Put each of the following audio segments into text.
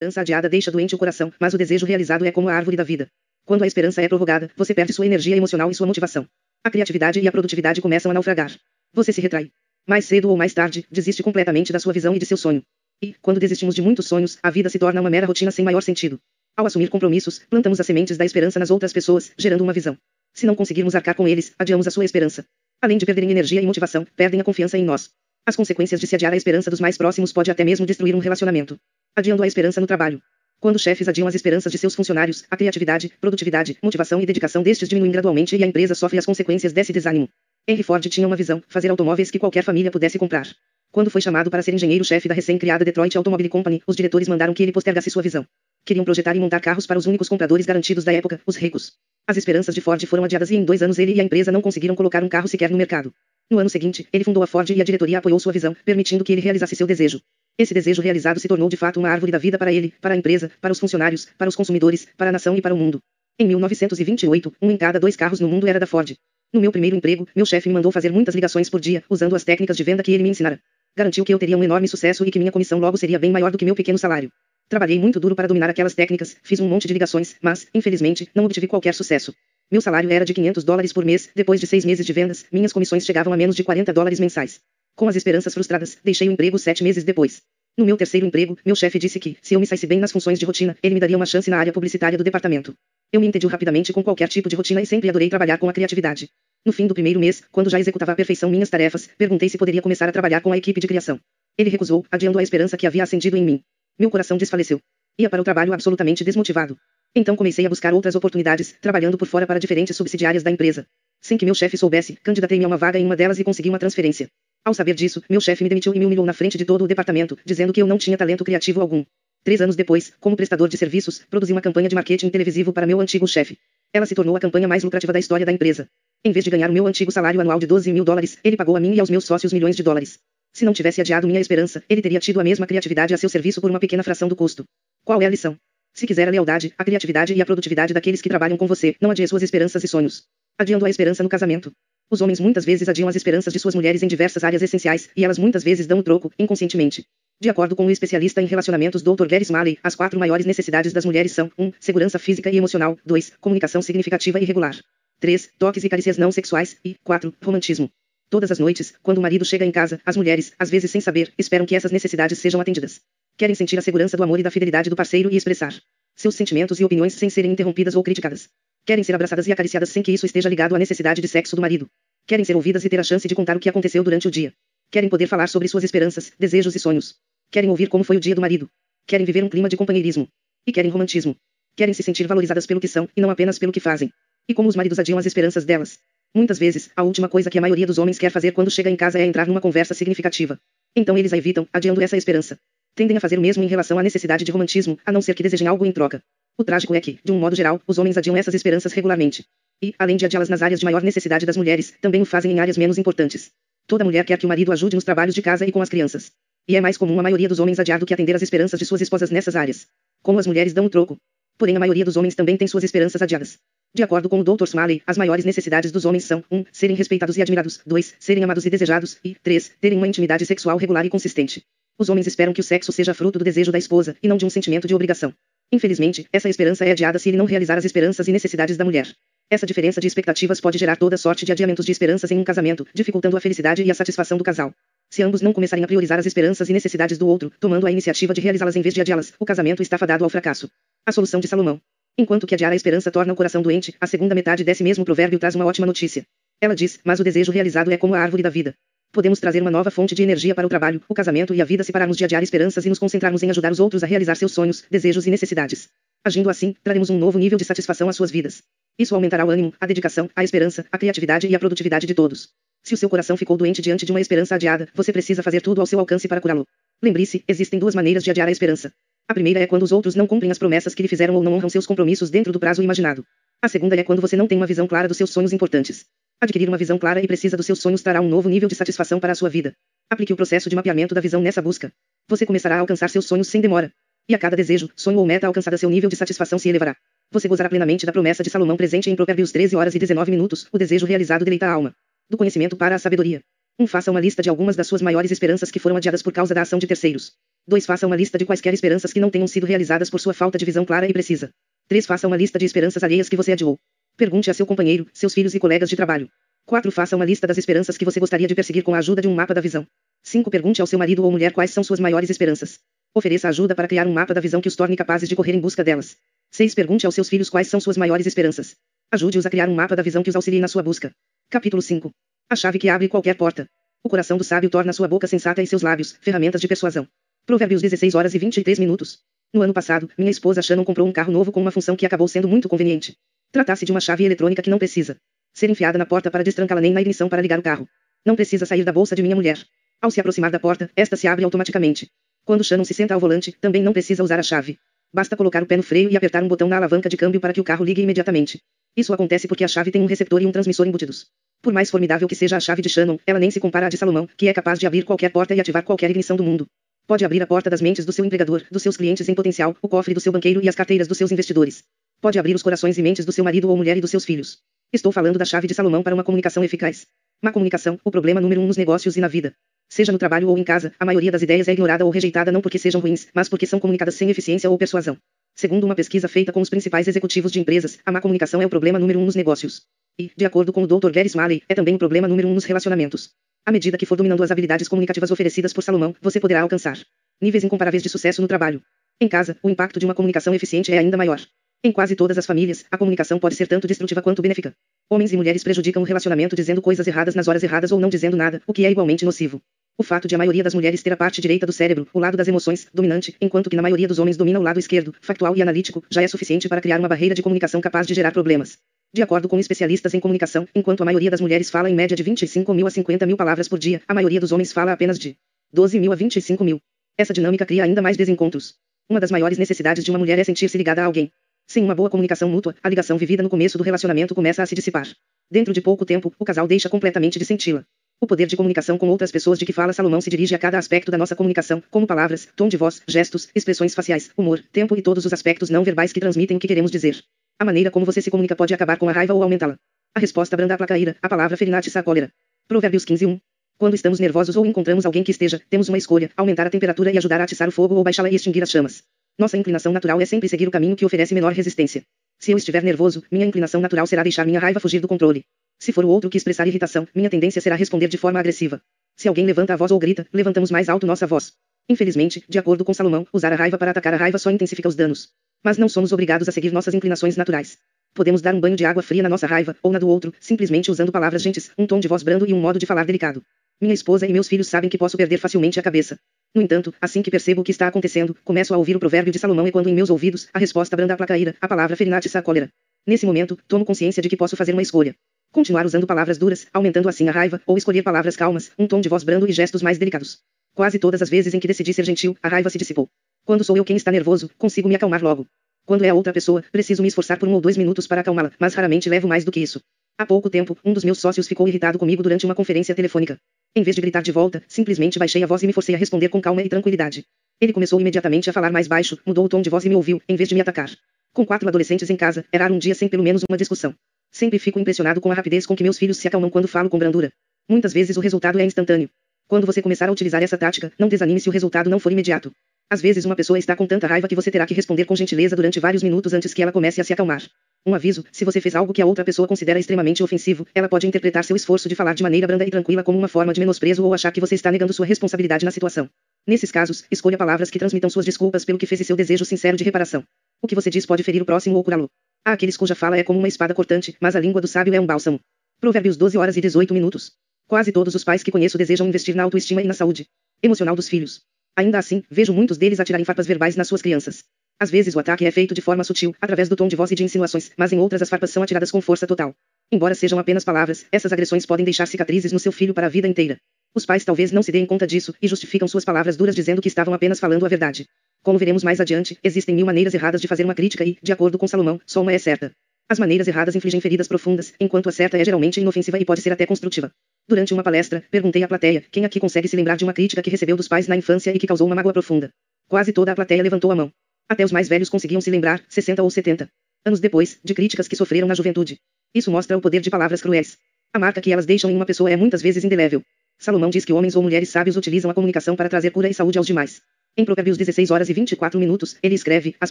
esperança adiada deixa doente o coração, mas o desejo realizado é como a árvore da vida. Quando a esperança é prorrogada, você perde sua energia emocional e sua motivação. A criatividade e a produtividade começam a naufragar. Você se retrai. Mais cedo ou mais tarde, desiste completamente da sua visão e de seu sonho. E, quando desistimos de muitos sonhos, a vida se torna uma mera rotina sem maior sentido. Ao assumir compromissos, plantamos as sementes da esperança nas outras pessoas, gerando uma visão. Se não conseguirmos arcar com eles, adiamos a sua esperança. Além de perderem energia e motivação, perdem a confiança em nós. As consequências de se adiar a esperança dos mais próximos pode até mesmo destruir um relacionamento. Adiando a esperança no trabalho. Quando chefes adiam as esperanças de seus funcionários, a criatividade, produtividade, motivação e dedicação destes diminuem gradualmente e a empresa sofre as consequências desse desânimo. Henry Ford tinha uma visão, fazer automóveis que qualquer família pudesse comprar. Quando foi chamado para ser engenheiro-chefe da recém-criada Detroit Automobile Company, os diretores mandaram que ele postergasse sua visão. Queriam projetar e montar carros para os únicos compradores garantidos da época, os ricos. As esperanças de Ford foram adiadas e em dois anos ele e a empresa não conseguiram colocar um carro sequer no mercado. No ano seguinte, ele fundou a Ford e a diretoria apoiou sua visão, permitindo que ele realizasse seu desejo. Esse desejo realizado se tornou de fato uma árvore da vida para ele, para a empresa, para os funcionários, para os consumidores, para a nação e para o mundo. Em 1928, um em cada dois carros no mundo era da Ford. No meu primeiro emprego, meu chefe me mandou fazer muitas ligações por dia, usando as técnicas de venda que ele me ensinara. Garantiu que eu teria um enorme sucesso e que minha comissão logo seria bem maior do que meu pequeno salário. Trabalhei muito duro para dominar aquelas técnicas, fiz um monte de ligações, mas, infelizmente, não obtive qualquer sucesso. Meu salário era de 500 dólares por mês, depois de seis meses de vendas, minhas comissões chegavam a menos de 40 dólares mensais. Com as esperanças frustradas, deixei o emprego sete meses depois. No meu terceiro emprego, meu chefe disse que, se eu me saísse bem nas funções de rotina, ele me daria uma chance na área publicitária do departamento. Eu me entendi rapidamente com qualquer tipo de rotina e sempre adorei trabalhar com a criatividade. No fim do primeiro mês, quando já executava à perfeição minhas tarefas, perguntei se poderia começar a trabalhar com a equipe de criação. Ele recusou, adiando a esperança que havia acendido em mim. Meu coração desfaleceu. Ia para o trabalho absolutamente desmotivado. Então comecei a buscar outras oportunidades, trabalhando por fora para diferentes subsidiárias da empresa. Sem que meu chefe soubesse, candidatei-me a uma vaga em uma delas e consegui uma transferência. Ao saber disso, meu chefe me demitiu e me humilhou na frente de todo o departamento, dizendo que eu não tinha talento criativo algum. Três anos depois, como prestador de serviços, produzi uma campanha de marketing televisivo para meu antigo chefe. Ela se tornou a campanha mais lucrativa da história da empresa. Em vez de ganhar o meu antigo salário anual de 12 mil dólares, ele pagou a mim e aos meus sócios milhões de dólares. Se não tivesse adiado minha esperança, ele teria tido a mesma criatividade a seu serviço por uma pequena fração do custo. Qual é a lição? Se quiser a lealdade, a criatividade e a produtividade daqueles que trabalham com você, não adie suas esperanças e sonhos. Adiando a esperança no casamento. Os homens muitas vezes adiam as esperanças de suas mulheres em diversas áreas essenciais, e elas muitas vezes dão o troco, inconscientemente. De acordo com o especialista em relacionamentos Dr. Gary Smalley, as quatro maiores necessidades das mulheres são 1. Um, segurança física e emocional, 2. Comunicação significativa e regular. 3. Toques e carícias não sexuais. E 4. Romantismo. Todas as noites, quando o marido chega em casa, as mulheres, às vezes sem saber, esperam que essas necessidades sejam atendidas. Querem sentir a segurança do amor e da fidelidade do parceiro e expressar seus sentimentos e opiniões sem serem interrompidas ou criticadas. Querem ser abraçadas e acariciadas sem que isso esteja ligado à necessidade de sexo do marido. Querem ser ouvidas e ter a chance de contar o que aconteceu durante o dia. Querem poder falar sobre suas esperanças, desejos e sonhos. Querem ouvir como foi o dia do marido. Querem viver um clima de companheirismo. E querem romantismo. Querem se sentir valorizadas pelo que são, e não apenas pelo que fazem. E como os maridos adiam as esperanças delas. Muitas vezes, a última coisa que a maioria dos homens quer fazer quando chega em casa é entrar numa conversa significativa. Então eles a evitam, adiando essa esperança. Tendem a fazer o mesmo em relação à necessidade de romantismo, a não ser que desejem algo em troca. O trágico é que, de um modo geral, os homens adiam essas esperanças regularmente. E, além de adiá-las nas áreas de maior necessidade das mulheres, também o fazem em áreas menos importantes. Toda mulher quer que o marido ajude nos trabalhos de casa e com as crianças. E é mais comum a maioria dos homens adiar do que atender às esperanças de suas esposas nessas áreas. Como as mulheres dão o troco. Porém a maioria dos homens também tem suas esperanças adiadas. De acordo com o Dr. Smalley, as maiores necessidades dos homens são 1. Um, serem respeitados e admirados, 2. Serem amados e desejados, e 3. Terem uma intimidade sexual regular e consistente. Os homens esperam que o sexo seja fruto do desejo da esposa, e não de um sentimento de obrigação. Infelizmente, essa esperança é adiada se ele não realizar as esperanças e necessidades da mulher. Essa diferença de expectativas pode gerar toda sorte de adiamentos de esperanças em um casamento, dificultando a felicidade e a satisfação do casal. Se ambos não começarem a priorizar as esperanças e necessidades do outro, tomando a iniciativa de realizá-las em vez de adiá-las, o casamento está fadado ao fracasso. A solução de Salomão. Enquanto que adiar a esperança torna o coração doente, a segunda metade desse mesmo provérbio traz uma ótima notícia. Ela diz: Mas o desejo realizado é como a árvore da vida. Podemos trazer uma nova fonte de energia para o trabalho, o casamento e a vida se pararmos de adiar esperanças e nos concentrarmos em ajudar os outros a realizar seus sonhos, desejos e necessidades. Agindo assim, traremos um novo nível de satisfação às suas vidas. Isso aumentará o ânimo, a dedicação, a esperança, a criatividade e a produtividade de todos. Se o seu coração ficou doente diante de uma esperança adiada, você precisa fazer tudo ao seu alcance para curá-lo. Lembre-se, existem duas maneiras de adiar a esperança. A primeira é quando os outros não cumprem as promessas que lhe fizeram ou não honram seus compromissos dentro do prazo imaginado. A segunda é quando você não tem uma visão clara dos seus sonhos importantes. Adquirir uma visão clara e precisa dos seus sonhos trará um novo nível de satisfação para a sua vida. Aplique o processo de mapeamento da visão nessa busca. Você começará a alcançar seus sonhos sem demora. E a cada desejo, sonho ou meta alcançada seu nível de satisfação se elevará. Você gozará plenamente da promessa de Salomão presente em Provérbios 13 horas e 19 minutos, o desejo realizado deleita a alma. Do conhecimento para a sabedoria. 1. Faça uma lista de algumas das suas maiores esperanças que foram adiadas por causa da ação de terceiros. 2. Faça uma lista de quaisquer esperanças que não tenham sido realizadas por sua falta de visão clara e precisa. 3. Faça uma lista de esperanças alheias que você adiou. Pergunte a seu companheiro, seus filhos e colegas de trabalho. 4. Faça uma lista das esperanças que você gostaria de perseguir com a ajuda de um mapa da visão. 5. Pergunte ao seu marido ou mulher quais são suas maiores esperanças. Ofereça ajuda para criar um mapa da visão que os torne capazes de correr em busca delas. 6. Pergunte aos seus filhos quais são suas maiores esperanças. Ajude-os a criar um mapa da visão que os auxilie na sua busca. Capítulo 5. A chave que abre qualquer porta. O coração do sábio torna sua boca sensata e seus lábios, ferramentas de persuasão. Provérbios 16 horas e 23 minutos. No ano passado, minha esposa Shannon comprou um carro novo com uma função que acabou sendo muito conveniente. Tratasse de uma chave eletrônica que não precisa ser enfiada na porta para destrancá-la nem na ignição para ligar o carro. Não precisa sair da bolsa de minha mulher. Ao se aproximar da porta, esta se abre automaticamente. Quando Shannon se senta ao volante, também não precisa usar a chave. Basta colocar o pé no freio e apertar um botão na alavanca de câmbio para que o carro ligue imediatamente. Isso acontece porque a chave tem um receptor e um transmissor embutidos. Por mais formidável que seja a chave de Shannon, ela nem se compara à de Salomão, que é capaz de abrir qualquer porta e ativar qualquer ignição do mundo. Pode abrir a porta das mentes do seu empregador, dos seus clientes em potencial, o cofre do seu banqueiro e as carteiras dos seus investidores. Pode abrir os corações e mentes do seu marido ou mulher e dos seus filhos. Estou falando da chave de Salomão para uma comunicação eficaz. Má comunicação, o problema número um nos negócios e na vida. Seja no trabalho ou em casa, a maioria das ideias é ignorada ou rejeitada não porque sejam ruins, mas porque são comunicadas sem eficiência ou persuasão. Segundo uma pesquisa feita com os principais executivos de empresas, a má comunicação é o problema número um nos negócios. E, de acordo com o Dr. Gary Smalley, é também o problema número um nos relacionamentos. À medida que for dominando as habilidades comunicativas oferecidas por Salomão, você poderá alcançar níveis incomparáveis de sucesso no trabalho. Em casa, o impacto de uma comunicação eficiente é ainda maior. Em quase todas as famílias, a comunicação pode ser tanto destrutiva quanto benéfica. Homens e mulheres prejudicam o relacionamento dizendo coisas erradas nas horas erradas ou não dizendo nada, o que é igualmente nocivo. O fato de a maioria das mulheres ter a parte direita do cérebro, o lado das emoções, dominante, enquanto que na maioria dos homens domina o lado esquerdo, factual e analítico, já é suficiente para criar uma barreira de comunicação capaz de gerar problemas. De acordo com especialistas em comunicação, enquanto a maioria das mulheres fala em média de 25 mil a 50 mil palavras por dia, a maioria dos homens fala apenas de 12 mil a 25 mil. Essa dinâmica cria ainda mais desencontros. Uma das maiores necessidades de uma mulher é sentir-se ligada a alguém. Sem uma boa comunicação mútua, a ligação vivida no começo do relacionamento começa a se dissipar. Dentro de pouco tempo, o casal deixa completamente de senti-la. O poder de comunicação com outras pessoas de que fala Salomão se dirige a cada aspecto da nossa comunicação, como palavras, tom de voz, gestos, expressões faciais, humor, tempo e todos os aspectos não verbais que transmitem o que queremos dizer. A maneira como você se comunica pode acabar com a raiva ou aumentá-la. A resposta branda a ira, a palavra ferinate a cólera. Provérbios 15 1. Quando estamos nervosos ou encontramos alguém que esteja, temos uma escolha, aumentar a temperatura e ajudar a atiçar o fogo ou baixá-la e extinguir as chamas. Nossa inclinação natural é sempre seguir o caminho que oferece menor resistência. Se eu estiver nervoso, minha inclinação natural será deixar minha raiva fugir do controle. Se for o outro que expressar irritação, minha tendência será responder de forma agressiva. Se alguém levanta a voz ou grita, levantamos mais alto nossa voz. Infelizmente, de acordo com Salomão, usar a raiva para atacar a raiva só intensifica os danos. Mas não somos obrigados a seguir nossas inclinações naturais. Podemos dar um banho de água fria na nossa raiva, ou na do outro, simplesmente usando palavras gentis, um tom de voz brando e um modo de falar delicado. Minha esposa e meus filhos sabem que posso perder facilmente a cabeça. No entanto, assim que percebo o que está acontecendo, começo a ouvir o provérbio de Salomão e quando em meus ouvidos, a resposta branda aplaca a ira, a palavra ferinate a cólera. Nesse momento, tomo consciência de que posso fazer uma escolha. Continuar usando palavras duras, aumentando assim a raiva, ou escolher palavras calmas, um tom de voz brando e gestos mais delicados. Quase todas as vezes em que decidi ser gentil, a raiva se dissipou. Quando sou eu quem está nervoso, consigo me acalmar logo. Quando é a outra pessoa, preciso me esforçar por um ou dois minutos para acalmá-la, mas raramente levo mais do que isso. Há pouco tempo, um dos meus sócios ficou irritado comigo durante uma conferência telefônica. Em vez de gritar de volta, simplesmente baixei a voz e me forcei a responder com calma e tranquilidade. Ele começou imediatamente a falar mais baixo, mudou o tom de voz e me ouviu, em vez de me atacar. Com quatro adolescentes em casa, era um dia sem pelo menos uma discussão. Sempre fico impressionado com a rapidez com que meus filhos se acalmam quando falo com brandura. Muitas vezes o resultado é instantâneo. Quando você começar a utilizar essa tática, não desanime se o resultado não for imediato. Às vezes uma pessoa está com tanta raiva que você terá que responder com gentileza durante vários minutos antes que ela comece a se acalmar. Um aviso, se você fez algo que a outra pessoa considera extremamente ofensivo, ela pode interpretar seu esforço de falar de maneira branda e tranquila como uma forma de menosprezo ou achar que você está negando sua responsabilidade na situação. Nesses casos, escolha palavras que transmitam suas desculpas pelo que fez e seu desejo sincero de reparação. O que você diz pode ferir o próximo ou curá-lo. Há aqueles cuja fala é como uma espada cortante, mas a língua do sábio é um bálsamo. Provérbios 12 horas e 18 minutos. Quase todos os pais que conheço desejam investir na autoestima e na saúde emocional dos filhos. Ainda assim, vejo muitos deles atirarem farpas verbais nas suas crianças. Às vezes o ataque é feito de forma sutil, através do tom de voz e de insinuações, mas em outras as farpas são atiradas com força total. Embora sejam apenas palavras, essas agressões podem deixar cicatrizes no seu filho para a vida inteira. Os pais talvez não se deem conta disso, e justificam suas palavras duras dizendo que estavam apenas falando a verdade. Como veremos mais adiante, existem mil maneiras erradas de fazer uma crítica e, de acordo com Salomão, só uma é certa. As maneiras erradas infligem feridas profundas, enquanto a certa é geralmente inofensiva e pode ser até construtiva. Durante uma palestra, perguntei à plateia, quem aqui consegue se lembrar de uma crítica que recebeu dos pais na infância e que causou uma mágoa profunda? Quase toda a plateia levantou a mão. Até os mais velhos conseguiam se lembrar, 60 ou 70 anos depois, de críticas que sofreram na juventude. Isso mostra o poder de palavras cruéis. A marca que elas deixam em uma pessoa é muitas vezes indelével. Salomão diz que homens ou mulheres sábios utilizam a comunicação para trazer cura e saúde aos demais. Em Provérbios 16 horas e 24 minutos, ele escreve: As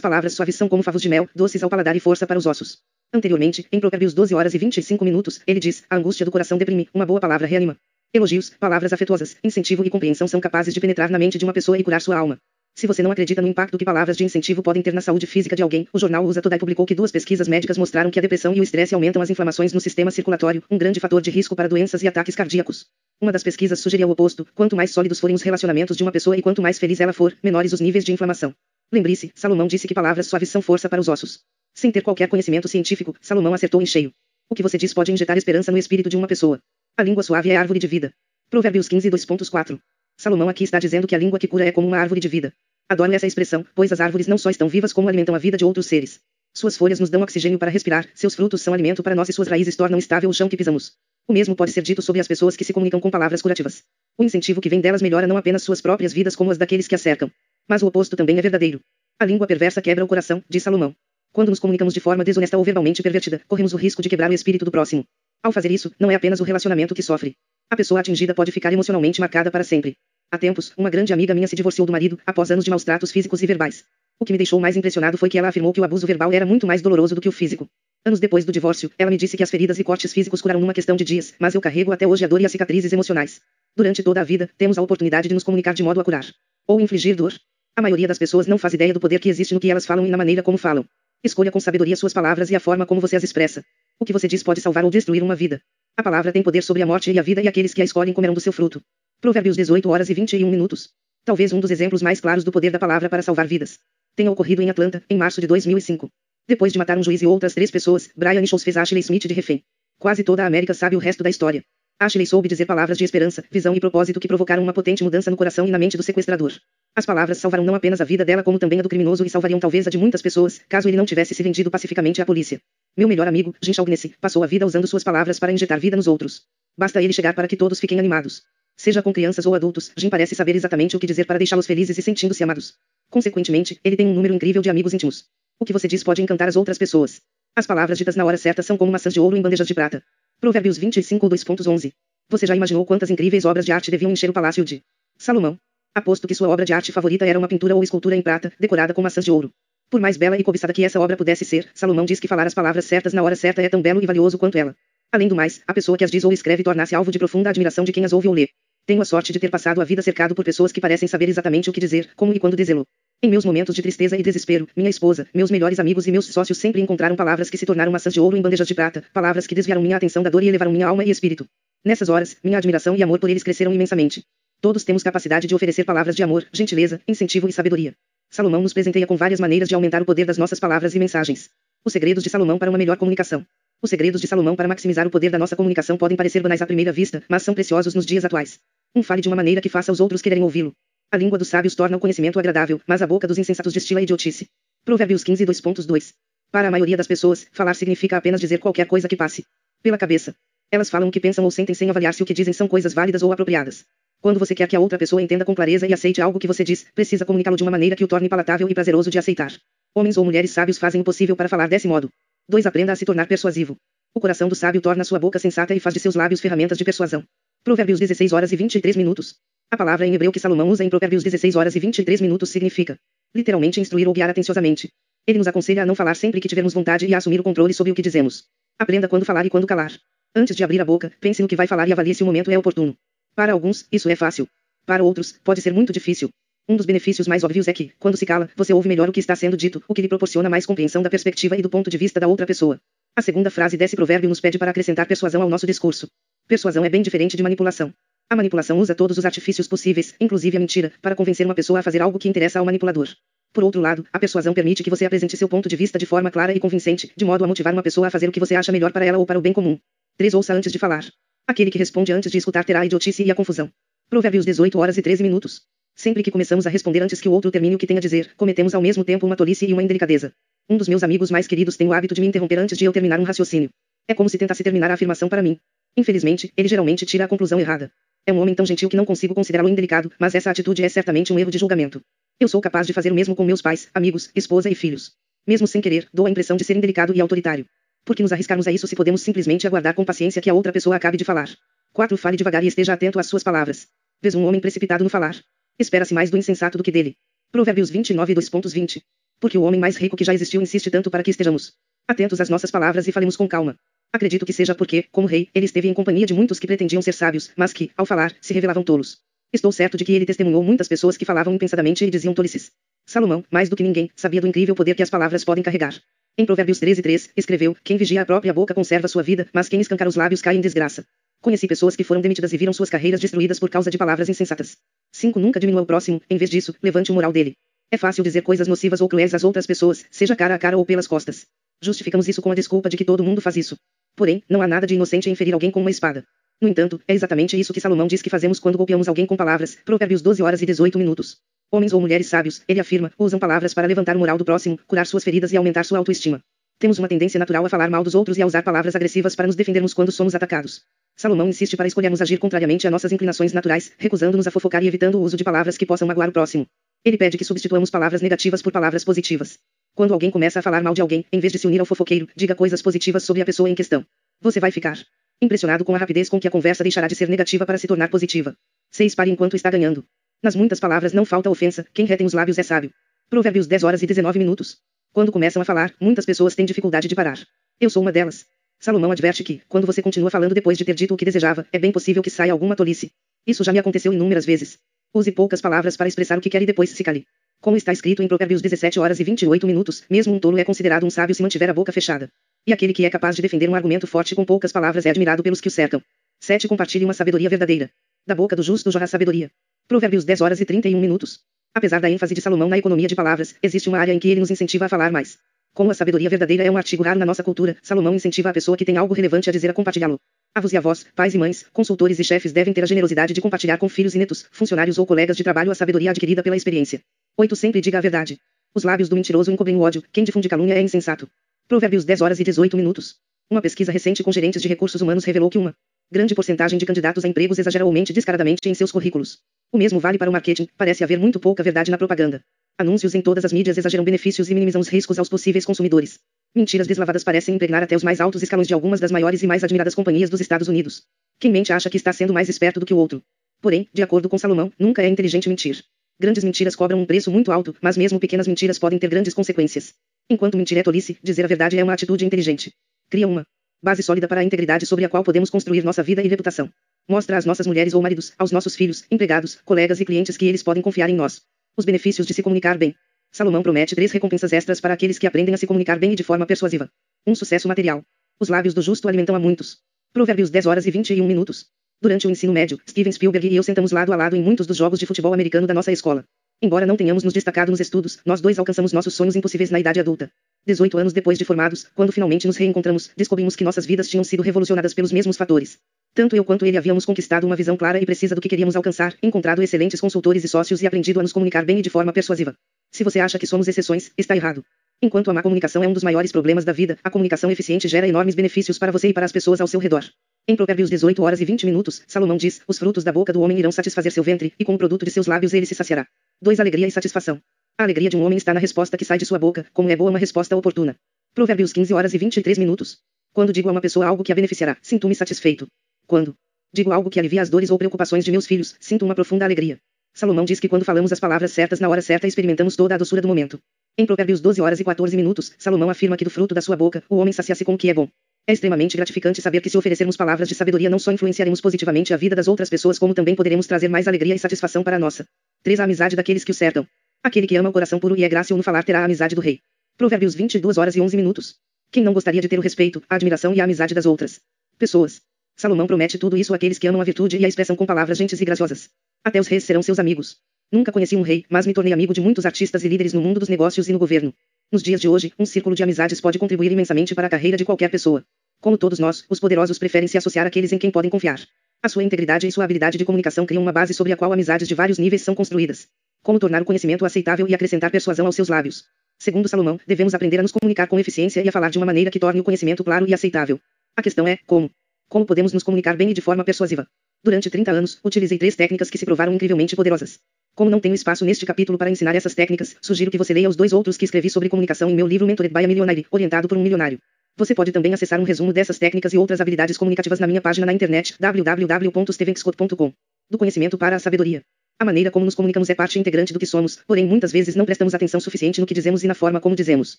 palavras suaves são como favos de mel, doces ao paladar e força para os ossos. Anteriormente, em Provérbios 12 horas e 25 minutos, ele diz: A angústia do coração deprime, uma boa palavra reanima. Elogios, palavras afetuosas, incentivo e compreensão são capazes de penetrar na mente de uma pessoa e curar sua alma. Se você não acredita no impacto que palavras de incentivo podem ter na saúde física de alguém, o jornal USA Today publicou que duas pesquisas médicas mostraram que a depressão e o estresse aumentam as inflamações no sistema circulatório, um grande fator de risco para doenças e ataques cardíacos. Uma das pesquisas sugeria o oposto: quanto mais sólidos forem os relacionamentos de uma pessoa e quanto mais feliz ela for, menores os níveis de inflamação. Lembre-se, Salomão disse que palavras suaves são força para os ossos. Sem ter qualquer conhecimento científico, Salomão acertou em cheio. O que você diz pode injetar esperança no espírito de uma pessoa. A língua suave é árvore de vida. Provérbios 15 2.4. Salomão aqui está dizendo que a língua que cura é como uma árvore de vida. Adoro essa expressão, pois as árvores não só estão vivas como alimentam a vida de outros seres. Suas folhas nos dão oxigênio para respirar, seus frutos são alimento para nós e suas raízes tornam estável o chão que pisamos. O mesmo pode ser dito sobre as pessoas que se comunicam com palavras curativas. O incentivo que vem delas melhora não apenas suas próprias vidas como as daqueles que a cercam. Mas o oposto também é verdadeiro. A língua perversa quebra o coração, diz Salomão. Quando nos comunicamos de forma desonesta ou verbalmente pervertida, corremos o risco de quebrar o espírito do próximo. Ao fazer isso, não é apenas o relacionamento que sofre. A pessoa atingida pode ficar emocionalmente marcada para sempre. Há tempos, uma grande amiga minha se divorciou do marido, após anos de maus tratos físicos e verbais. O que me deixou mais impressionado foi que ela afirmou que o abuso verbal era muito mais doloroso do que o físico. Anos depois do divórcio, ela me disse que as feridas e cortes físicos curaram numa questão de dias, mas eu carrego até hoje a dor e as cicatrizes emocionais. Durante toda a vida, temos a oportunidade de nos comunicar de modo a curar. Ou infligir dor. A maioria das pessoas não faz ideia do poder que existe no que elas falam e na maneira como falam. Escolha com sabedoria suas palavras e a forma como você as expressa. O que você diz pode salvar ou destruir uma vida. A palavra tem poder sobre a morte e a vida e aqueles que a escolhem comerão do seu fruto. Provérbios 18 horas e 21 minutos. Talvez um dos exemplos mais claros do poder da palavra para salvar vidas. Tenha ocorrido em Atlanta, em março de 2005. Depois de matar um juiz e outras três pessoas, Brian Nichols fez Ashley Smith de refém. Quase toda a América sabe o resto da história. Ashley soube dizer palavras de esperança, visão e propósito que provocaram uma potente mudança no coração e na mente do sequestrador. As palavras salvarão não apenas a vida dela como também a do criminoso e salvariam talvez a de muitas pessoas, caso ele não tivesse se vendido pacificamente à polícia. Meu melhor amigo, Jim Shaughnessy, passou a vida usando suas palavras para injetar vida nos outros. Basta ele chegar para que todos fiquem animados. Seja com crianças ou adultos, Jim parece saber exatamente o que dizer para deixá-los felizes e sentindo-se amados. Consequentemente, ele tem um número incrível de amigos íntimos. O que você diz pode encantar as outras pessoas. As palavras ditas na hora certa são como maçãs de ouro em bandejas de prata. Provérbios 25 2.11. Você já imaginou quantas incríveis obras de arte deviam encher o palácio de Salomão? Aposto que sua obra de arte favorita era uma pintura ou escultura em prata, decorada com maçãs de ouro. Por mais bela e cobiçada que essa obra pudesse ser, Salomão diz que falar as palavras certas na hora certa é tão belo e valioso quanto ela. Além do mais, a pessoa que as diz ou escreve torna-se alvo de profunda admiração de quem as ouve ou lê. Tenho a sorte de ter passado a vida cercado por pessoas que parecem saber exatamente o que dizer, como e quando dizê-lo. Em meus momentos de tristeza e desespero, minha esposa, meus melhores amigos e meus sócios sempre encontraram palavras que se tornaram maçãs de ouro em bandejas de prata, palavras que desviaram minha atenção da dor e elevaram minha alma e espírito. Nessas horas, minha admiração e amor por eles cresceram imensamente. Todos temos capacidade de oferecer palavras de amor, gentileza, incentivo e sabedoria. Salomão nos presenteia com várias maneiras de aumentar o poder das nossas palavras e mensagens. Os segredos de Salomão para uma melhor comunicação. Os segredos de Salomão para maximizar o poder da nossa comunicação podem parecer banais à primeira vista, mas são preciosos nos dias atuais. Um fale de uma maneira que faça os outros quererem ouvi-lo. A língua dos sábios torna o conhecimento agradável, mas a boca dos insensatos destila idiotice. Provérbios 15 2.2. Para a maioria das pessoas, falar significa apenas dizer qualquer coisa que passe pela cabeça. Elas falam o que pensam ou sentem sem avaliar se o que dizem são coisas válidas ou apropriadas. Quando você quer que a outra pessoa entenda com clareza e aceite algo que você diz, precisa comunicá-lo de uma maneira que o torne palatável e prazeroso de aceitar. Homens ou mulheres sábios fazem o possível para falar desse modo. 2. Aprenda a se tornar persuasivo. O coração do sábio torna sua boca sensata e faz de seus lábios ferramentas de persuasão. Provérbios 16 horas e 23 minutos. A palavra em hebreu que Salomão usa em Provérbios 16 horas e 23 minutos significa literalmente instruir ou guiar atenciosamente. Ele nos aconselha a não falar sempre que tivermos vontade e a assumir o controle sobre o que dizemos. Aprenda quando falar e quando calar. Antes de abrir a boca, pense no que vai falar e avalie se o momento é oportuno. Para alguns, isso é fácil. Para outros, pode ser muito difícil. Um dos benefícios mais óbvios é que, quando se cala, você ouve melhor o que está sendo dito, o que lhe proporciona mais compreensão da perspectiva e do ponto de vista da outra pessoa. A segunda frase desse provérbio nos pede para acrescentar persuasão ao nosso discurso. Persuasão é bem diferente de manipulação. A manipulação usa todos os artifícios possíveis, inclusive a mentira, para convencer uma pessoa a fazer algo que interessa ao manipulador. Por outro lado, a persuasão permite que você apresente seu ponto de vista de forma clara e convincente, de modo a motivar uma pessoa a fazer o que você acha melhor para ela ou para o bem comum. 3. Ouça antes de falar. Aquele que responde antes de escutar terá a idiotice e a confusão. Provérbios 18 horas e 13 minutos. Sempre que começamos a responder antes que o outro termine o que tem a dizer, cometemos ao mesmo tempo uma tolice e uma indelicadeza. Um dos meus amigos mais queridos tem o hábito de me interromper antes de eu terminar um raciocínio. É como se tentasse terminar a afirmação para mim. Infelizmente, ele geralmente tira a conclusão errada. É um homem tão gentil que não consigo considerá-lo indelicado, mas essa atitude é certamente um erro de julgamento. Eu sou capaz de fazer o mesmo com meus pais, amigos, esposa e filhos. Mesmo sem querer, dou a impressão de ser indelicado e autoritário. Por que nos arriscarmos a isso se podemos simplesmente aguardar com paciência que a outra pessoa acabe de falar? 4. Fale devagar e esteja atento às suas palavras. Vês um homem precipitado no falar. Espera-se mais do insensato do que dele. Provérbios 29 2.20. Porque o homem mais rico que já existiu insiste tanto para que estejamos atentos às nossas palavras e falemos com calma. Acredito que seja porque, como rei, ele esteve em companhia de muitos que pretendiam ser sábios, mas que, ao falar, se revelavam tolos. Estou certo de que ele testemunhou muitas pessoas que falavam impensadamente e diziam tolices. Salomão, mais do que ninguém, sabia do incrível poder que as palavras podem carregar. Em Provérbios 13:3, escreveu: Quem vigia a própria boca conserva sua vida, mas quem escancara os lábios cai em desgraça. Conheci pessoas que foram demitidas e viram suas carreiras destruídas por causa de palavras insensatas. 5. Nunca diminua o próximo, em vez disso, levante o moral dele. É fácil dizer coisas nocivas ou cruéis às outras pessoas, seja cara a cara ou pelas costas. Justificamos isso com a desculpa de que todo mundo faz isso. Porém, não há nada de inocente em ferir alguém com uma espada. No entanto, é exatamente isso que Salomão diz que fazemos quando golpeamos alguém com palavras. Provérbios 12 horas e 18 minutos. Homens ou mulheres sábios, ele afirma, usam palavras para levantar o moral do próximo, curar suas feridas e aumentar sua autoestima. Temos uma tendência natural a falar mal dos outros e a usar palavras agressivas para nos defendermos quando somos atacados. Salomão insiste para escolhermos agir contrariamente a nossas inclinações naturais, recusando-nos a fofocar e evitando o uso de palavras que possam magoar o próximo. Ele pede que substituamos palavras negativas por palavras positivas. Quando alguém começa a falar mal de alguém, em vez de se unir ao fofoqueiro, diga coisas positivas sobre a pessoa em questão. Você vai ficar impressionado com a rapidez com que a conversa deixará de ser negativa para se tornar positiva. 6. Pare enquanto está ganhando. Nas muitas palavras não falta ofensa, quem retém os lábios é sábio. Provérbios 10 horas e 19 minutos. Quando começam a falar, muitas pessoas têm dificuldade de parar. Eu sou uma delas. Salomão adverte que, quando você continua falando depois de ter dito o que desejava, é bem possível que saia alguma tolice. Isso já me aconteceu inúmeras vezes. Use poucas palavras para expressar o que quer e depois se cale. Como está escrito em Provérbios 17 horas e 28 minutos, mesmo um tolo é considerado um sábio se mantiver a boca fechada. E aquele que é capaz de defender um argumento forte com poucas palavras é admirado pelos que o cercam. 7. Compartilhe uma sabedoria verdadeira. Da boca do justo jorra sabedoria. Provérbios 10 horas e 31 minutos. Apesar da ênfase de Salomão na economia de palavras, existe uma área em que ele nos incentiva a falar mais. Como a sabedoria verdadeira é um artigo raro na nossa cultura, Salomão incentiva a pessoa que tem algo relevante a dizer a compartilhá-lo. Avós e avós, pais e mães, consultores e chefes devem ter a generosidade de compartilhar com filhos e netos, funcionários ou colegas de trabalho a sabedoria adquirida pela experiência. 8. Sempre diga a verdade. Os lábios do mentiroso encobrem o ódio, quem difunde calúnia é insensato. Provérbios 10 horas e 18 minutos. Uma pesquisa recente com gerentes de recursos humanos revelou que uma grande porcentagem de candidatos a empregos exagera ou mente descaradamente em seus currículos. O mesmo vale para o marketing, parece haver muito pouca verdade na propaganda. Anúncios em todas as mídias exageram benefícios e minimizam os riscos aos possíveis consumidores. Mentiras deslavadas parecem impregnar até os mais altos escalões de algumas das maiores e mais admiradas companhias dos Estados Unidos. Quem mente acha que está sendo mais esperto do que o outro. Porém, de acordo com Salomão, nunca é inteligente mentir. Grandes mentiras cobram um preço muito alto, mas mesmo pequenas mentiras podem ter grandes consequências. Enquanto mentir é tolice, dizer a verdade é uma atitude inteligente. Cria uma base sólida para a integridade sobre a qual podemos construir nossa vida e reputação. Mostra às nossas mulheres ou maridos, aos nossos filhos, empregados, colegas e clientes que eles podem confiar em nós. Os benefícios de se comunicar bem. Salomão promete três recompensas extras para aqueles que aprendem a se comunicar bem e de forma persuasiva. Um sucesso material. Os lábios do justo alimentam a muitos. Provérbios 10 horas e 21 minutos. Durante o ensino médio, Steven Spielberg e eu sentamos lado a lado em muitos dos jogos de futebol americano da nossa escola. Embora não tenhamos nos destacado nos estudos, nós dois alcançamos nossos sonhos impossíveis na idade adulta. 18 anos depois de formados, quando finalmente nos reencontramos, descobrimos que nossas vidas tinham sido revolucionadas pelos mesmos fatores. Tanto eu quanto ele havíamos conquistado uma visão clara e precisa do que queríamos alcançar, encontrado excelentes consultores e sócios e aprendido a nos comunicar bem e de forma persuasiva. Se você acha que somos exceções, está errado. Enquanto a má comunicação é um dos maiores problemas da vida, a comunicação eficiente gera enormes benefícios para você e para as pessoas ao seu redor. Em Provérbios 18 horas e 20 minutos, Salomão diz: Os frutos da boca do homem irão satisfazer seu ventre, e com o produto de seus lábios ele se saciará. 2. Alegria e satisfação. A alegria de um homem está na resposta que sai de sua boca, como é boa uma resposta oportuna. Provérbios 15 horas e 23 minutos. Quando digo a uma pessoa algo que a beneficiará, sinto-me satisfeito. Quando digo algo que alivia as dores ou preocupações de meus filhos, sinto uma profunda alegria. Salomão diz que quando falamos as palavras certas na hora certa experimentamos toda a doçura do momento. Em Provérbios 12 horas e 14 minutos, Salomão afirma que do fruto da sua boca, o homem sacia-se com o que é bom. É extremamente gratificante saber que se oferecermos palavras de sabedoria não só influenciaremos positivamente a vida das outras pessoas como também poderemos trazer mais alegria e satisfação para a nossa. 3. A amizade daqueles que o cercam. Aquele que ama o coração puro e é grácil no falar terá a amizade do rei. Provérbios 22 horas e 11 minutos. Quem não gostaria de ter o respeito, a admiração e a amizade das outras pessoas? Salomão promete tudo isso àqueles que amam a virtude e a expressam com palavras gentis e graciosas. Até os reis serão seus amigos. Nunca conheci um rei, mas me tornei amigo de muitos artistas e líderes no mundo dos negócios e no governo. Nos dias de hoje, um círculo de amizades pode contribuir imensamente para a carreira de qualquer pessoa. Como todos nós, os poderosos preferem se associar àqueles em quem podem confiar. A sua integridade e sua habilidade de comunicação criam uma base sobre a qual amizades de vários níveis são construídas. Como tornar o conhecimento aceitável e acrescentar persuasão aos seus lábios. Segundo Salomão, devemos aprender a nos comunicar com eficiência e a falar de uma maneira que torne o conhecimento claro e aceitável. A questão é, como? Como podemos nos comunicar bem e de forma persuasiva? Durante 30 anos, utilizei três técnicas que se provaram incrivelmente poderosas. Como não tenho espaço neste capítulo para ensinar essas técnicas, sugiro que você leia os dois outros que escrevi sobre comunicação em meu livro Mentored by a Millionaire, orientado por um milionário. Você pode também acessar um resumo dessas técnicas e outras habilidades comunicativas na minha página na internet www.stevenscott.com. Do conhecimento para a sabedoria. A maneira como nos comunicamos é parte integrante do que somos, porém muitas vezes não prestamos atenção suficiente no que dizemos e na forma como dizemos.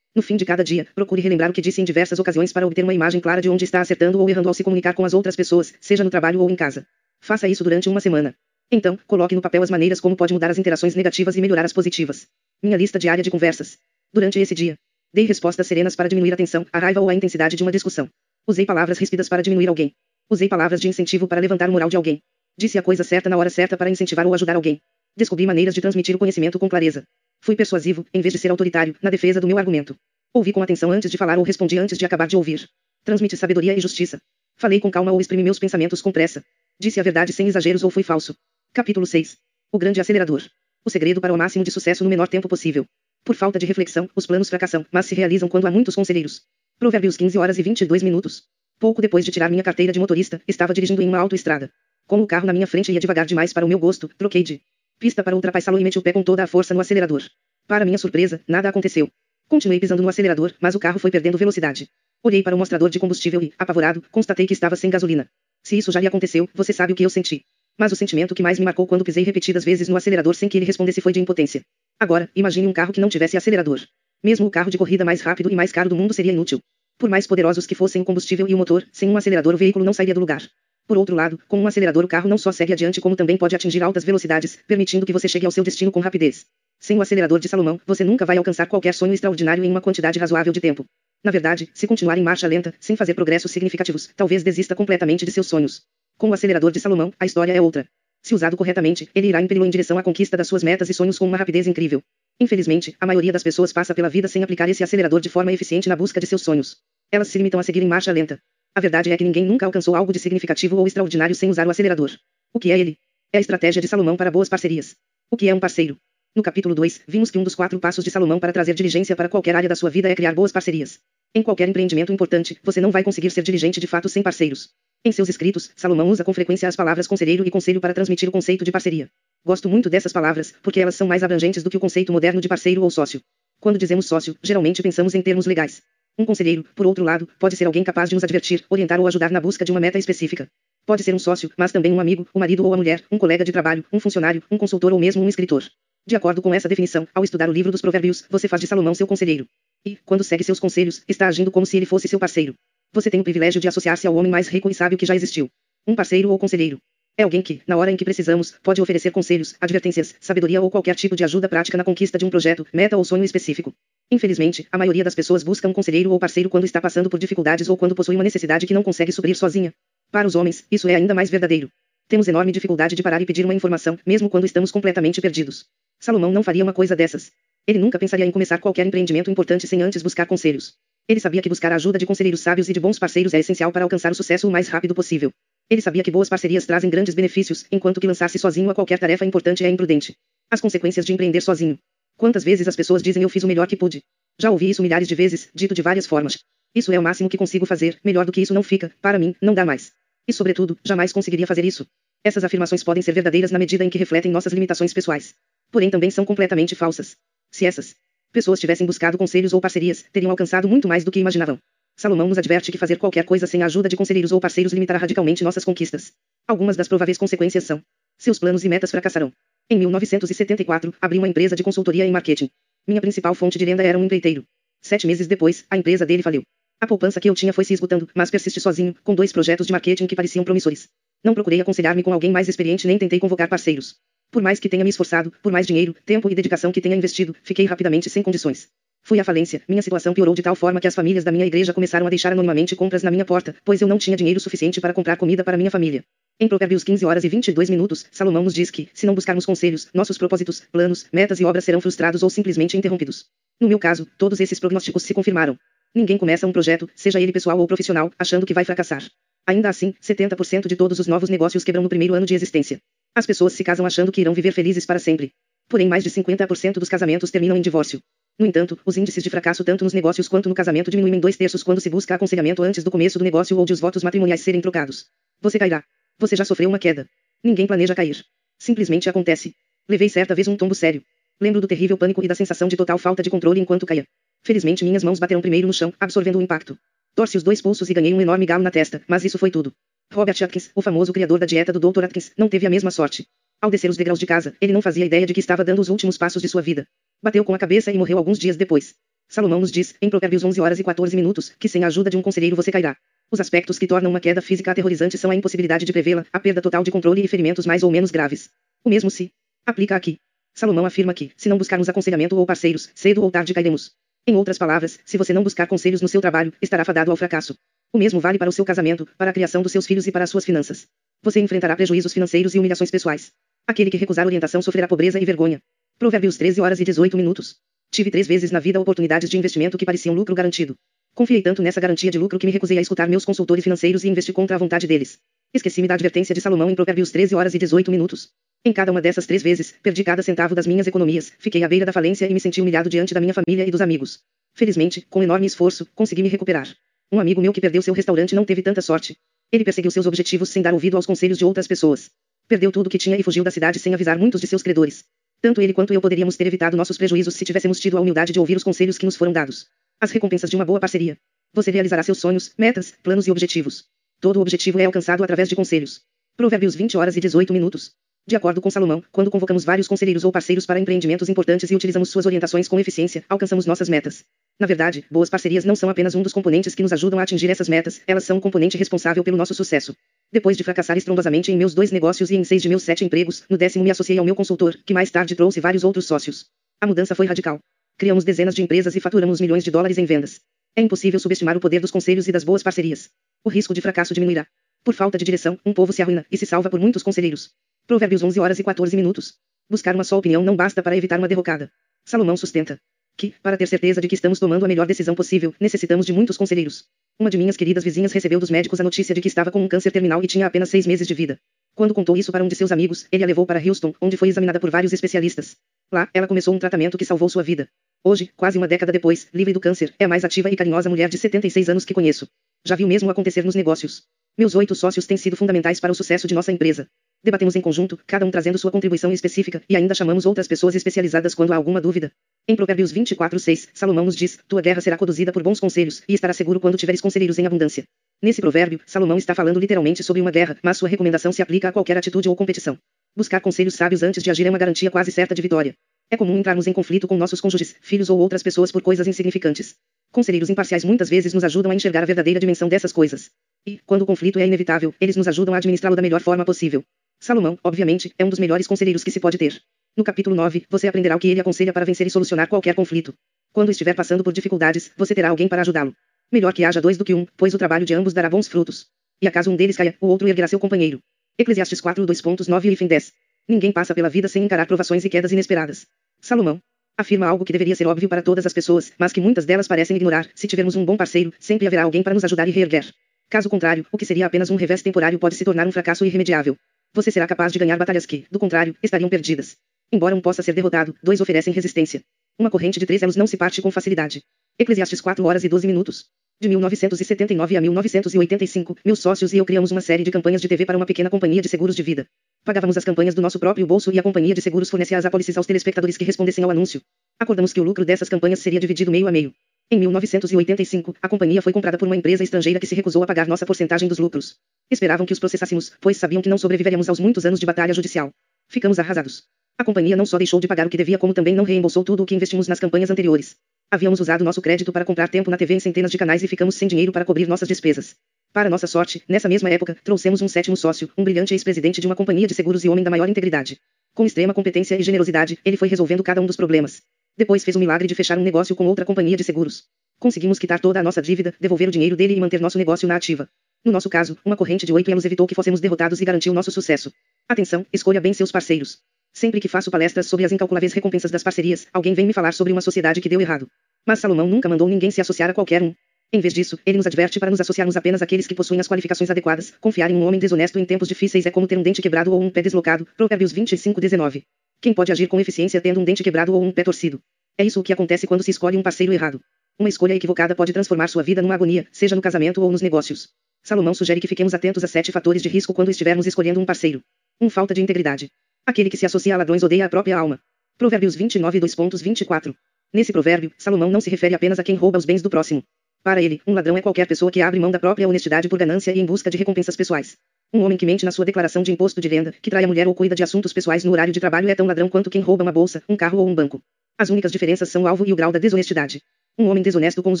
No fim de cada dia, procure relembrar o que disse em diversas ocasiões para obter uma imagem clara de onde está acertando ou errando ao se comunicar com as outras pessoas, seja no trabalho ou em casa. Faça isso durante uma semana. Então, coloque no papel as maneiras como pode mudar as interações negativas e melhorar as positivas. Minha lista diária de conversas. Durante esse dia, dei respostas serenas para diminuir a tensão, a raiva ou a intensidade de uma discussão. Usei palavras ríspidas para diminuir alguém. Usei palavras de incentivo para levantar o moral de alguém. Disse a coisa certa na hora certa para incentivar ou ajudar alguém. Descobri maneiras de transmitir o conhecimento com clareza. Fui persuasivo, em vez de ser autoritário, na defesa do meu argumento. Ouvi com atenção antes de falar ou respondi antes de acabar de ouvir. Transmite sabedoria e justiça. Falei com calma ou exprimi meus pensamentos com pressa. Disse a verdade sem exageros ou fui falso. Capítulo 6. O grande acelerador. O segredo para o máximo de sucesso no menor tempo possível. Por falta de reflexão, os planos fracassam, mas se realizam quando há muitos conselheiros. Provérbios 15 horas e 22 minutos. Pouco depois de tirar minha carteira de motorista, estava dirigindo em uma autoestrada. Como o carro na minha frente ia devagar demais para o meu gosto, troquei de pista para ultrapassá-lo e meti o pé com toda a força no acelerador. Para minha surpresa, nada aconteceu. Continuei pisando no acelerador, mas o carro foi perdendo velocidade. Olhei para o mostrador de combustível e, apavorado, constatei que estava sem gasolina. Se isso já lhe aconteceu, você sabe o que eu senti. Mas o sentimento que mais me marcou quando pisei repetidas vezes no acelerador sem que ele respondesse foi de impotência. Agora, imagine um carro que não tivesse acelerador. Mesmo o carro de corrida mais rápido e mais caro do mundo seria inútil. Por mais poderosos que fossem o combustível e o motor, sem um acelerador o veículo não sairia do lugar. Por outro lado, com um acelerador o carro não só segue adiante como também pode atingir altas velocidades, permitindo que você chegue ao seu destino com rapidez. Sem o acelerador de Salomão, você nunca vai alcançar qualquer sonho extraordinário em uma quantidade razoável de tempo. Na verdade, se continuar em marcha lenta, sem fazer progressos significativos, talvez desista completamente de seus sonhos. Com o acelerador de Salomão, a história é outra. Se usado corretamente, ele irá impeli-lo em direção à conquista das suas metas e sonhos com uma rapidez incrível. Infelizmente, a maioria das pessoas passa pela vida sem aplicar esse acelerador de forma eficiente na busca de seus sonhos. Elas se limitam a seguir em marcha lenta. A verdade é que ninguém nunca alcançou algo de significativo ou extraordinário sem usar o acelerador. O que é ele? É a estratégia de Salomão para boas parcerias. O que é um parceiro? No capítulo 2, vimos que um dos quatro passos de Salomão para trazer diligência para qualquer área da sua vida é criar boas parcerias. Em qualquer empreendimento importante, você não vai conseguir ser diligente de fato sem parceiros. Em seus escritos, Salomão usa com frequência as palavras conselheiro e conselho para transmitir o conceito de parceria. Gosto muito dessas palavras, porque elas são mais abrangentes do que o conceito moderno de parceiro ou sócio. Quando dizemos sócio, geralmente pensamos em termos legais. Um conselheiro, por outro lado, pode ser alguém capaz de nos advertir, orientar ou ajudar na busca de uma meta específica. Pode ser um sócio, mas também um amigo, o um marido ou a mulher, um colega de trabalho, um funcionário, um consultor ou mesmo um escritor. De acordo com essa definição, ao estudar o livro dos Provérbios, você faz de Salomão seu conselheiro. E, quando segue seus conselhos, está agindo como se ele fosse seu parceiro. Você tem o privilégio de associar-se ao homem mais rico e sábio que já existiu. Um parceiro ou conselheiro. É alguém que, na hora em que precisamos, pode oferecer conselhos, advertências, sabedoria ou qualquer tipo de ajuda prática na conquista de um projeto, meta ou sonho específico. Infelizmente, a maioria das pessoas busca um conselheiro ou parceiro quando está passando por dificuldades ou quando possui uma necessidade que não consegue suprir sozinha. Para os homens, isso é ainda mais verdadeiro. Temos enorme dificuldade de parar e pedir uma informação, mesmo quando estamos completamente perdidos. Salomão não faria uma coisa dessas. Ele nunca pensaria em começar qualquer empreendimento importante sem antes buscar conselhos. Ele sabia que buscar a ajuda de conselheiros sábios e de bons parceiros é essencial para alcançar o sucesso o mais rápido possível. Ele sabia que boas parcerias trazem grandes benefícios, enquanto que lançar-se sozinho a qualquer tarefa importante é imprudente. As consequências de empreender sozinho. Quantas vezes as pessoas dizem eu fiz o melhor que pude? Já ouvi isso milhares de vezes, dito de várias formas. Isso é o máximo que consigo fazer, melhor do que isso não fica, para mim, não dá mais. E sobretudo, jamais conseguiria fazer isso. Essas afirmações podem ser verdadeiras na medida em que refletem nossas limitações pessoais porém também são completamente falsas. Se essas pessoas tivessem buscado conselhos ou parcerias, teriam alcançado muito mais do que imaginavam. Salomão nos adverte que fazer qualquer coisa sem a ajuda de conselheiros ou parceiros limitará radicalmente nossas conquistas. Algumas das prováveis consequências são: seus planos e metas fracassarão. Em 1974, abri uma empresa de consultoria em marketing. Minha principal fonte de renda era um empreiteiro. Sete meses depois, a empresa dele faliu. A poupança que eu tinha foi se esgotando, mas persisti sozinho, com dois projetos de marketing que pareciam promissores. Não procurei aconselhar-me com alguém mais experiente nem tentei convocar parceiros. Por mais que tenha me esforçado, por mais dinheiro, tempo e dedicação que tenha investido, fiquei rapidamente sem condições. Fui à falência. Minha situação piorou de tal forma que as famílias da minha igreja começaram a deixar anonimamente compras na minha porta, pois eu não tinha dinheiro suficiente para comprar comida para minha família. Em Provérbios 15 horas e 22 minutos, Salomão nos diz que, se não buscarmos conselhos, nossos propósitos, planos, metas e obras serão frustrados ou simplesmente interrompidos. No meu caso, todos esses prognósticos se confirmaram. Ninguém começa um projeto, seja ele pessoal ou profissional, achando que vai fracassar. Ainda assim, 70% de todos os novos negócios quebram no primeiro ano de existência. As pessoas se casam achando que irão viver felizes para sempre. Porém, mais de 50% dos casamentos terminam em divórcio. No entanto, os índices de fracasso tanto nos negócios quanto no casamento diminuem em dois terços quando se busca aconselhamento antes do começo do negócio ou de os votos matrimoniais serem trocados. Você cairá. Você já sofreu uma queda. Ninguém planeja cair. Simplesmente acontece. Levei certa vez um tombo sério. Lembro do terrível pânico e da sensação de total falta de controle enquanto caía. Felizmente minhas mãos bateram primeiro no chão, absorvendo o impacto. Torce os dois pulsos e ganhei um enorme galo na testa, mas isso foi tudo. Robert Atkins, o famoso criador da dieta do Dr. Atkins, não teve a mesma sorte. Ao descer os degraus de casa, ele não fazia ideia de que estava dando os últimos passos de sua vida. Bateu com a cabeça e morreu alguns dias depois. Salomão nos diz, em Provérbios 11 horas e 14 minutos, que sem a ajuda de um conselheiro você cairá. Os aspectos que tornam uma queda física aterrorizante são a impossibilidade de prevê-la, a perda total de controle e ferimentos mais ou menos graves. O mesmo se aplica aqui. Salomão afirma que, se não buscarmos aconselhamento ou parceiros, cedo ou tarde cairemos. Em outras palavras, se você não buscar conselhos no seu trabalho, estará fadado ao fracasso. O mesmo vale para o seu casamento, para a criação dos seus filhos e para as suas finanças. Você enfrentará prejuízos financeiros e humilhações pessoais. Aquele que recusar orientação sofrerá pobreza e vergonha. Provérbios 13 horas e 18 minutos. Tive três vezes na vida oportunidades de investimento que pareciam lucro garantido. Confiei tanto nessa garantia de lucro que me recusei a escutar meus consultores financeiros e investi contra a vontade deles. Esqueci-me da advertência de Salomão em Provérbios 13 horas e 18 minutos. Em cada uma dessas três vezes, perdi cada centavo das minhas economias, fiquei à beira da falência e me senti humilhado diante da minha família e dos amigos. Felizmente, com enorme esforço, consegui me recuperar. Um amigo meu que perdeu seu restaurante não teve tanta sorte. Ele perseguiu seus objetivos sem dar ouvido aos conselhos de outras pessoas. Perdeu tudo o que tinha e fugiu da cidade sem avisar muitos de seus credores. Tanto ele quanto eu poderíamos ter evitado nossos prejuízos se tivéssemos tido a humildade de ouvir os conselhos que nos foram dados. As recompensas de uma boa parceria. Você realizará seus sonhos, metas, planos e objetivos. Todo objetivo é alcançado através de conselhos. Provérbios 20 horas e 18 minutos. De acordo com Salomão, quando convocamos vários conselheiros ou parceiros para empreendimentos importantes e utilizamos suas orientações com eficiência, alcançamos nossas metas. Na verdade, boas parcerias não são apenas um dos componentes que nos ajudam a atingir essas metas, elas são o componente responsável pelo nosso sucesso. Depois de fracassar estrondosamente em meus dois negócios e em seis de meus sete empregos, no décimo me associei ao meu consultor, que mais tarde trouxe vários outros sócios. A mudança foi radical. Criamos dezenas de empresas e faturamos milhões de dólares em vendas. É impossível subestimar o poder dos conselhos e das boas parcerias. O risco de fracasso diminuirá. Por falta de direção, um povo se arruina e se salva por muitos conselheiros. Provérbios 11 horas e 14 minutos. Buscar uma só opinião não basta para evitar uma derrocada. Salomão sustenta que, para ter certeza de que estamos tomando a melhor decisão possível, necessitamos de muitos conselheiros. Uma de minhas queridas vizinhas recebeu dos médicos a notícia de que estava com um câncer terminal e tinha apenas seis meses de vida. Quando contou isso para um de seus amigos, ele a levou para Houston, onde foi examinada por vários especialistas. Lá, ela começou um tratamento que salvou sua vida. Hoje, quase uma década depois, livre do câncer, é a mais ativa e carinhosa mulher de 76 anos que conheço. Já vi o mesmo acontecer nos negócios. Meus oito sócios têm sido fundamentais para o sucesso de nossa empresa. Debatemos em conjunto, cada um trazendo sua contribuição específica, e ainda chamamos outras pessoas especializadas quando há alguma dúvida. Em Provérbios 24:6, Salomão nos diz: Tua guerra será conduzida por bons conselhos, e estará seguro quando tiveres conselheiros em abundância. Nesse provérbio, Salomão está falando literalmente sobre uma guerra, mas sua recomendação se aplica a qualquer atitude ou competição. Buscar conselhos sábios antes de agir é uma garantia quase certa de vitória. É comum entrarmos em conflito com nossos cônjuges, filhos ou outras pessoas por coisas insignificantes. Conselheiros imparciais muitas vezes nos ajudam a enxergar a verdadeira dimensão dessas coisas. E, quando o conflito é inevitável, eles nos ajudam a administrá-lo da melhor forma possível. Salomão, obviamente, é um dos melhores conselheiros que se pode ter. No capítulo 9, você aprenderá o que ele aconselha para vencer e solucionar qualquer conflito. Quando estiver passando por dificuldades, você terá alguém para ajudá-lo. Melhor que haja dois do que um, pois o trabalho de ambos dará bons frutos. E acaso um deles caia, o outro erguerá seu companheiro. Eclesiastes 4 2.9 e fim 10. Ninguém passa pela vida sem encarar provações e quedas inesperadas. Salomão afirma algo que deveria ser óbvio para todas as pessoas, mas que muitas delas parecem ignorar. Se tivermos um bom parceiro, sempre haverá alguém para nos ajudar e reerguer. Caso contrário, o que seria apenas um revés temporário pode se tornar um fracasso irremediável. Você será capaz de ganhar batalhas que, do contrário, estariam perdidas. Embora um possa ser derrotado, dois oferecem resistência. Uma corrente de três elos não se parte com facilidade. Eclesiastes 4 horas e 12 minutos. De 1979 a 1985, meus sócios e eu criamos uma série de campanhas de TV para uma pequena companhia de seguros de vida. Pagávamos as campanhas do nosso próprio bolso e a companhia de seguros fornecia as apólices aos telespectadores que respondessem ao anúncio. Acordamos que o lucro dessas campanhas seria dividido meio a meio. Em 1985, a companhia foi comprada por uma empresa estrangeira que se recusou a pagar nossa porcentagem dos lucros. Esperavam que os processássemos, pois sabiam que não sobreviveríamos aos muitos anos de batalha judicial. Ficamos arrasados. A companhia não só deixou de pagar o que devia, como também não reembolsou tudo o que investimos nas campanhas anteriores. Havíamos usado nosso crédito para comprar tempo na TV em centenas de canais e ficamos sem dinheiro para cobrir nossas despesas. Para nossa sorte, nessa mesma época, trouxemos um sétimo sócio, um brilhante ex-presidente de uma companhia de seguros e homem da maior integridade. Com extrema competência e generosidade, ele foi resolvendo cada um dos problemas. Depois fez o milagre de fechar um negócio com outra companhia de seguros. Conseguimos quitar toda a nossa dívida, devolver o dinheiro dele e manter nosso negócio na ativa. No nosso caso, uma corrente de oito elos evitou que fossemos derrotados e garantiu nosso sucesso. Atenção, escolha bem seus parceiros. Sempre que faço palestras sobre as incalculáveis recompensas das parcerias, alguém vem me falar sobre uma sociedade que deu errado. Mas Salomão nunca mandou ninguém se associar a qualquer um. Em vez disso, ele nos adverte para nos associarmos apenas àqueles que possuem as qualificações adequadas. Confiar em um homem desonesto em tempos difíceis é como ter um dente quebrado ou um pé deslocado. Provérbios 25, 19. Quem pode agir com eficiência tendo um dente quebrado ou um pé torcido? É isso o que acontece quando se escolhe um parceiro errado. Uma escolha equivocada pode transformar sua vida numa agonia, seja no casamento ou nos negócios. Salomão sugere que fiquemos atentos a sete fatores de risco quando estivermos escolhendo um parceiro. 1. Um, falta de integridade. Aquele que se associa a ladrões odeia a própria alma. Provérbios 29 2.24. Nesse provérbio, Salomão não se refere apenas a quem rouba os bens do próximo. Para ele, um ladrão é qualquer pessoa que abre mão da própria honestidade por ganância e em busca de recompensas pessoais. Um homem que mente na sua declaração de imposto de renda, que trai a mulher ou cuida de assuntos pessoais no horário de trabalho é tão ladrão quanto quem rouba uma bolsa, um carro ou um banco. As únicas diferenças são o alvo e o grau da desonestidade. Um homem desonesto com os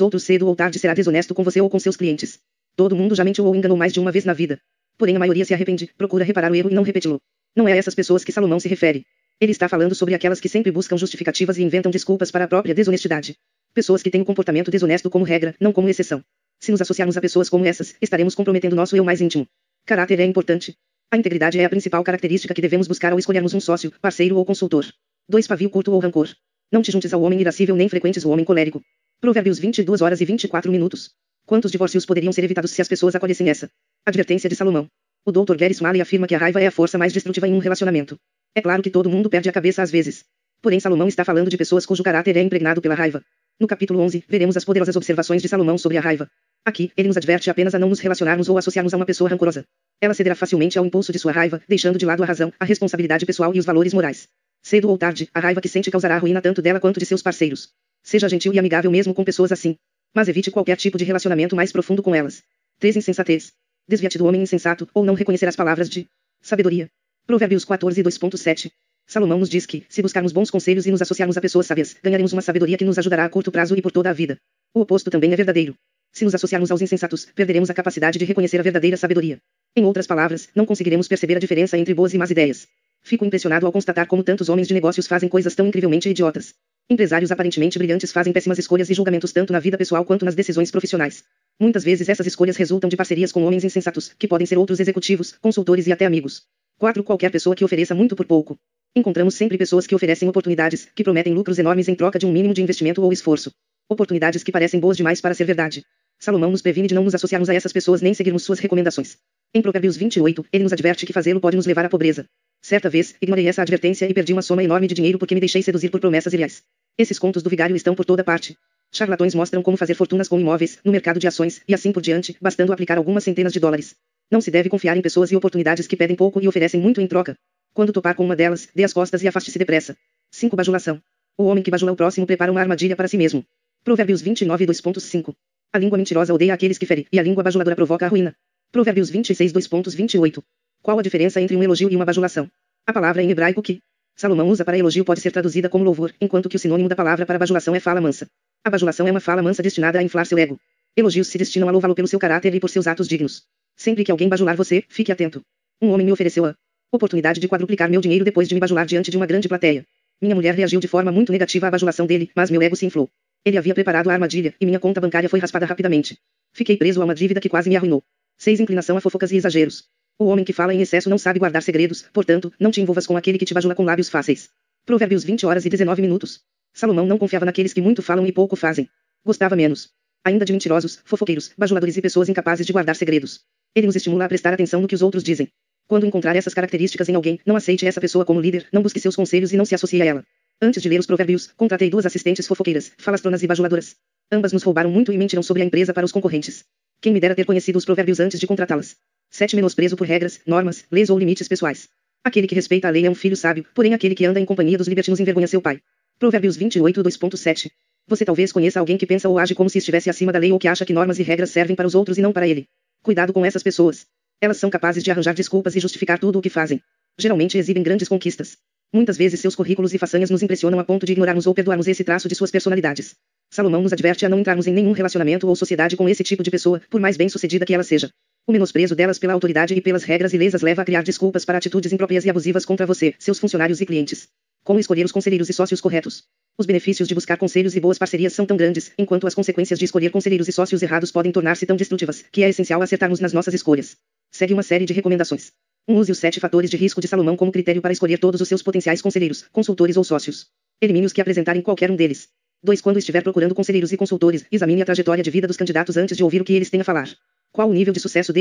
outros cedo ou tarde será desonesto com você ou com seus clientes. Todo mundo já mentiu ou enganou mais de uma vez na vida. Porém a maioria se arrepende, procura reparar o erro e não repeti-lo. Não é a essas pessoas que Salomão se refere. Ele está falando sobre aquelas que sempre buscam justificativas e inventam desculpas para a própria desonestidade. Pessoas que têm um comportamento desonesto como regra, não como exceção. Se nos associarmos a pessoas como essas, estaremos comprometendo nosso eu mais íntimo. Caráter é importante. A integridade é a principal característica que devemos buscar ao escolhermos um sócio, parceiro ou consultor. 2. Pavio curto ou rancor. Não te juntes ao homem irascível nem frequentes o homem colérico. Provérbios 22 horas e 24 minutos. Quantos divórcios poderiam ser evitados se as pessoas acolhessem essa? Advertência de Salomão. O Dr. Gary Smalley afirma que a raiva é a força mais destrutiva em um relacionamento. É claro que todo mundo perde a cabeça às vezes. Porém Salomão está falando de pessoas cujo caráter é impregnado pela raiva. No capítulo 11, veremos as poderosas observações de Salomão sobre a raiva. Aqui, ele nos adverte apenas a não nos relacionarmos ou associarmos a uma pessoa rancorosa. Ela cederá facilmente ao impulso de sua raiva, deixando de lado a razão, a responsabilidade pessoal e os valores morais. Cedo ou tarde, a raiva que sente causará ruína tanto dela quanto de seus parceiros. Seja gentil e amigável mesmo com pessoas assim. Mas evite qualquer tipo de relacionamento mais profundo com elas. 3. Insensatez. Desvia-te do homem insensato, ou não reconhecer as palavras de sabedoria. Provérbios 14 2.7. Salomão nos diz que, se buscarmos bons conselhos e nos associarmos a pessoas sábias, ganharemos uma sabedoria que nos ajudará a curto prazo e por toda a vida. O oposto também é verdadeiro. Se nos associarmos aos insensatos, perderemos a capacidade de reconhecer a verdadeira sabedoria. Em outras palavras, não conseguiremos perceber a diferença entre boas e más ideias. Fico impressionado ao constatar como tantos homens de negócios fazem coisas tão incrivelmente idiotas. Empresários aparentemente brilhantes fazem péssimas escolhas e julgamentos tanto na vida pessoal quanto nas decisões profissionais. Muitas vezes essas escolhas resultam de parcerias com homens insensatos, que podem ser outros executivos, consultores e até amigos. 4. Qualquer pessoa que ofereça muito por pouco. Encontramos sempre pessoas que oferecem oportunidades, que prometem lucros enormes em troca de um mínimo de investimento ou esforço. Oportunidades que parecem boas demais para ser verdade. Salomão nos previne de não nos associarmos a essas pessoas nem seguirmos suas recomendações. Em Provérbios 28, ele nos adverte que fazê-lo pode nos levar à pobreza. Certa vez, ignorei essa advertência e perdi uma soma enorme de dinheiro porque me deixei seduzir por promessas irreais. Esses contos do vigário estão por toda parte. Charlatões mostram como fazer fortunas com imóveis, no mercado de ações, e assim por diante, bastando aplicar algumas centenas de dólares. Não se deve confiar em pessoas e oportunidades que pedem pouco e oferecem muito em troca. Quando topar com uma delas, dê as costas e afaste-se depressa. 5. Bajulação. O homem que bajula o próximo prepara uma armadilha para si mesmo. Provérbios 29 2.5. A língua mentirosa odeia aqueles que fere, e a língua bajuladora provoca a ruína. Provérbios 26 2.28. Qual a diferença entre um elogio e uma bajulação? A palavra em hebraico que Salomão usa para elogio pode ser traduzida como louvor, enquanto que o sinônimo da palavra para bajulação é fala mansa. A bajulação é uma fala mansa destinada a inflar seu ego. Elogios se destinam a louvá-lo pelo seu caráter e por seus atos dignos. Sempre que alguém bajular você, fique atento. Um homem me ofereceu a oportunidade de quadruplicar meu dinheiro depois de me bajular diante de uma grande plateia. Minha mulher reagiu de forma muito negativa à bajulação dele, mas meu ego se inflou. Ele havia preparado a armadilha, e minha conta bancária foi raspada rapidamente. Fiquei preso a uma dívida que quase me arruinou. 6. Inclinação a fofocas e exageros. O homem que fala em excesso não sabe guardar segredos, portanto, não te envolvas com aquele que te bajula com lábios fáceis. Provérbios 20 horas e 19 minutos. Salomão não confiava naqueles que muito falam e pouco fazem. Gostava menos. Ainda de mentirosos, fofoqueiros, bajuladores e pessoas incapazes de guardar segredos. Ele nos estimula a prestar atenção no que os outros dizem. Quando encontrar essas características em alguém, não aceite essa pessoa como líder, não busque seus conselhos e não se associe a ela. Antes de ler os provérbios, contratei duas assistentes fofoqueiras, falastronas e bajuladoras. Ambas nos roubaram muito e mentiram sobre a empresa para os concorrentes. Quem me dera ter conhecido os provérbios antes de contratá-las. 7. Menosprezo por regras, normas, leis ou limites pessoais. Aquele que respeita a lei é um filho sábio, porém aquele que anda em companhia dos libertinos envergonha seu pai. Provérbios 28 2.7. Você talvez conheça alguém que pensa ou age como se estivesse acima da lei ou que acha que normas e regras servem para os outros e não para ele. Cuidado com essas pessoas. Elas são capazes de arranjar desculpas e justificar tudo o que fazem. Geralmente exibem grandes conquistas. Muitas vezes seus currículos e façanhas nos impressionam a ponto de ignorarmos ou perdoarmos esse traço de suas personalidades. Salomão nos adverte a não entrarmos em nenhum relacionamento ou sociedade com esse tipo de pessoa, por mais bem-sucedida que ela seja. O menosprezo delas pela autoridade e pelas regras ilesas leva a criar desculpas para atitudes impróprias e abusivas contra você, seus funcionários e clientes. Como escolher os conselheiros e sócios corretos? Os benefícios de buscar conselhos e boas parcerias são tão grandes, enquanto as consequências de escolher conselheiros e sócios errados podem tornar-se tão destrutivas, que é essencial acertarmos nas nossas escolhas. Segue uma série de recomendações. 1. Use os sete fatores de risco de Salomão como critério para escolher todos os seus potenciais conselheiros, consultores ou sócios. Elimine os que apresentarem qualquer um deles. 2. Quando estiver procurando conselheiros e consultores, examine a trajetória de vida dos candidatos antes de ouvir o que eles têm a falar. Qual o nível de sucesso deles?